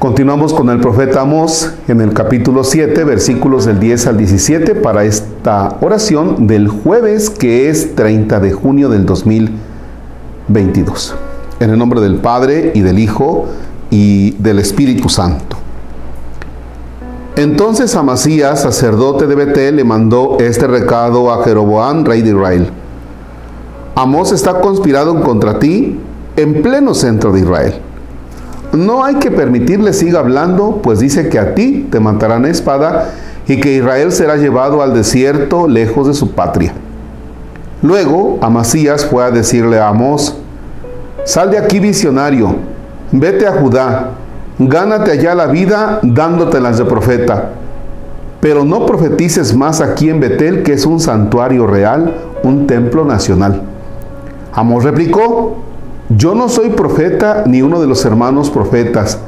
Continuamos con el profeta Amós en el capítulo 7, versículos del 10 al 17 para esta oración del jueves que es 30 de junio del 2022. En el nombre del Padre y del Hijo y del Espíritu Santo. Entonces Amasías, sacerdote de Betel, le mandó este recado a Jeroboam, rey de Israel. Amós está conspirado contra ti en pleno centro de Israel no hay que permitirle siga hablando, pues dice que a ti te matarán espada y que Israel será llevado al desierto lejos de su patria. Luego Amasías fue a decirle a Amós, sal de aquí visionario, vete a Judá, gánate allá la vida dándotelas de profeta, pero no profetices más aquí en Betel, que es un santuario real, un templo nacional. Amós replicó, yo no soy profeta ni uno de los hermanos profetas,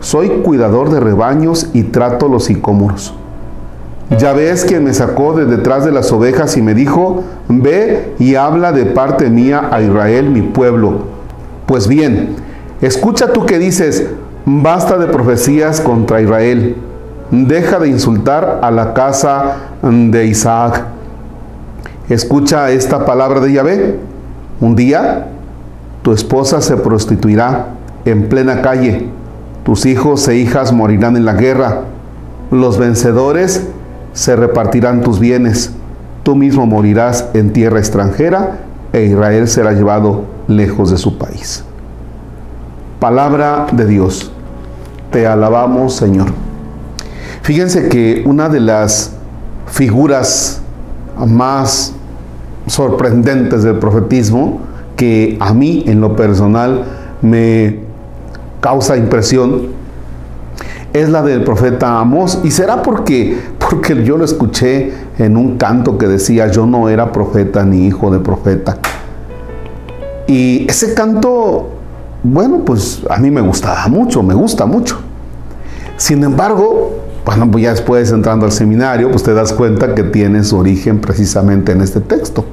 soy cuidador de rebaños y trato los sicómoros. Ya ves quien me sacó de detrás de las ovejas y me dijo, ve y habla de parte mía a Israel, mi pueblo. Pues bien, escucha tú que dices, basta de profecías contra Israel, deja de insultar a la casa de Isaac. Escucha esta palabra de Yahvé. Un día tu esposa se prostituirá en plena calle, tus hijos e hijas morirán en la guerra, los vencedores se repartirán tus bienes, tú mismo morirás en tierra extranjera e Israel será llevado lejos de su país. Palabra de Dios, te alabamos Señor. Fíjense que una de las figuras más sorprendentes del profetismo que a mí en lo personal me causa impresión es la del profeta Amós y será porque porque yo lo escuché en un canto que decía yo no era profeta ni hijo de profeta. Y ese canto bueno, pues a mí me gustaba mucho, me gusta mucho. Sin embargo, bueno, pues ya después entrando al seminario, pues te das cuenta que tiene su origen precisamente en este texto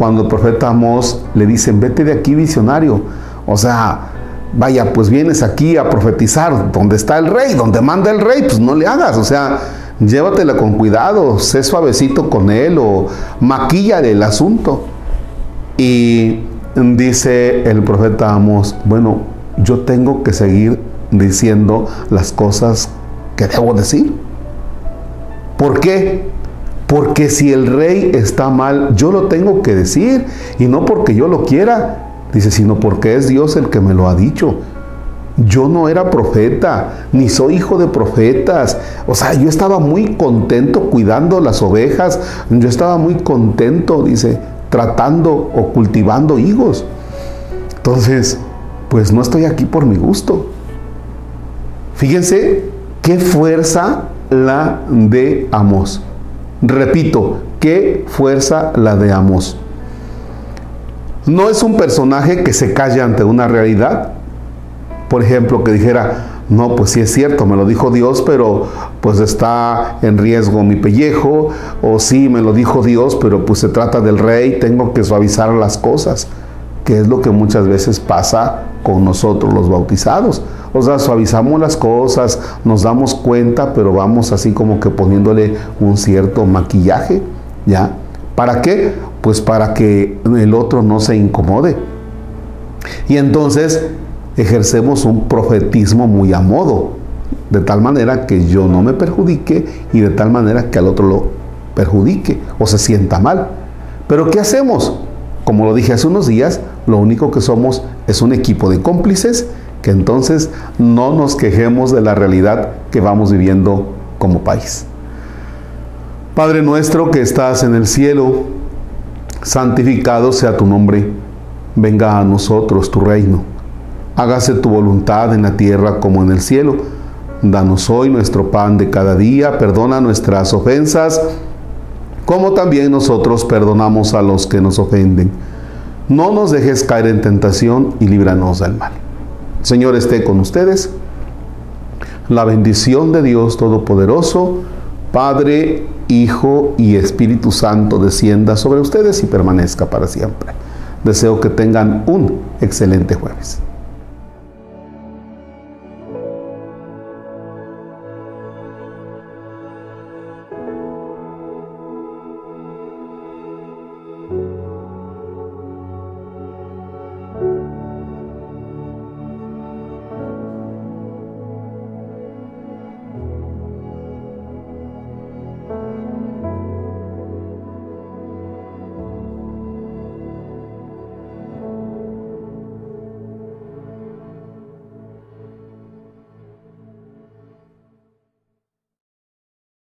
cuando el profeta Amós le dicen, vete de aquí visionario. O sea, vaya, pues vienes aquí a profetizar donde está el rey, donde manda el rey, pues no le hagas. O sea, llévatela con cuidado, sé suavecito con él o maquíllale el asunto. Y dice el profeta Amós, bueno, yo tengo que seguir diciendo las cosas que debo decir. ¿Por qué? Porque si el rey está mal, yo lo tengo que decir. Y no porque yo lo quiera, dice, sino porque es Dios el que me lo ha dicho. Yo no era profeta, ni soy hijo de profetas. O sea, yo estaba muy contento cuidando las ovejas. Yo estaba muy contento, dice, tratando o cultivando higos. Entonces, pues no estoy aquí por mi gusto. Fíjense qué fuerza la de Amos. Repito, qué fuerza la de Amos. No es un personaje que se calle ante una realidad. Por ejemplo, que dijera, no, pues sí es cierto, me lo dijo Dios, pero pues está en riesgo mi pellejo, o sí, me lo dijo Dios, pero pues se trata del rey, tengo que suavizar las cosas, que es lo que muchas veces pasa con nosotros los bautizados. O sea, suavizamos las cosas, nos damos cuenta, pero vamos así como que poniéndole un cierto maquillaje, ¿ya? ¿Para qué? Pues para que el otro no se incomode. Y entonces ejercemos un profetismo muy a modo, de tal manera que yo no me perjudique y de tal manera que al otro lo perjudique o se sienta mal. Pero ¿qué hacemos? Como lo dije hace unos días, lo único que somos es un equipo de cómplices que entonces no nos quejemos de la realidad que vamos viviendo como país. Padre nuestro que estás en el cielo, santificado sea tu nombre, venga a nosotros tu reino, hágase tu voluntad en la tierra como en el cielo. Danos hoy nuestro pan de cada día, perdona nuestras ofensas, como también nosotros perdonamos a los que nos ofenden. No nos dejes caer en tentación y líbranos del mal. Señor esté con ustedes. La bendición de Dios Todopoderoso, Padre, Hijo y Espíritu Santo descienda sobre ustedes y permanezca para siempre. Deseo que tengan un excelente jueves.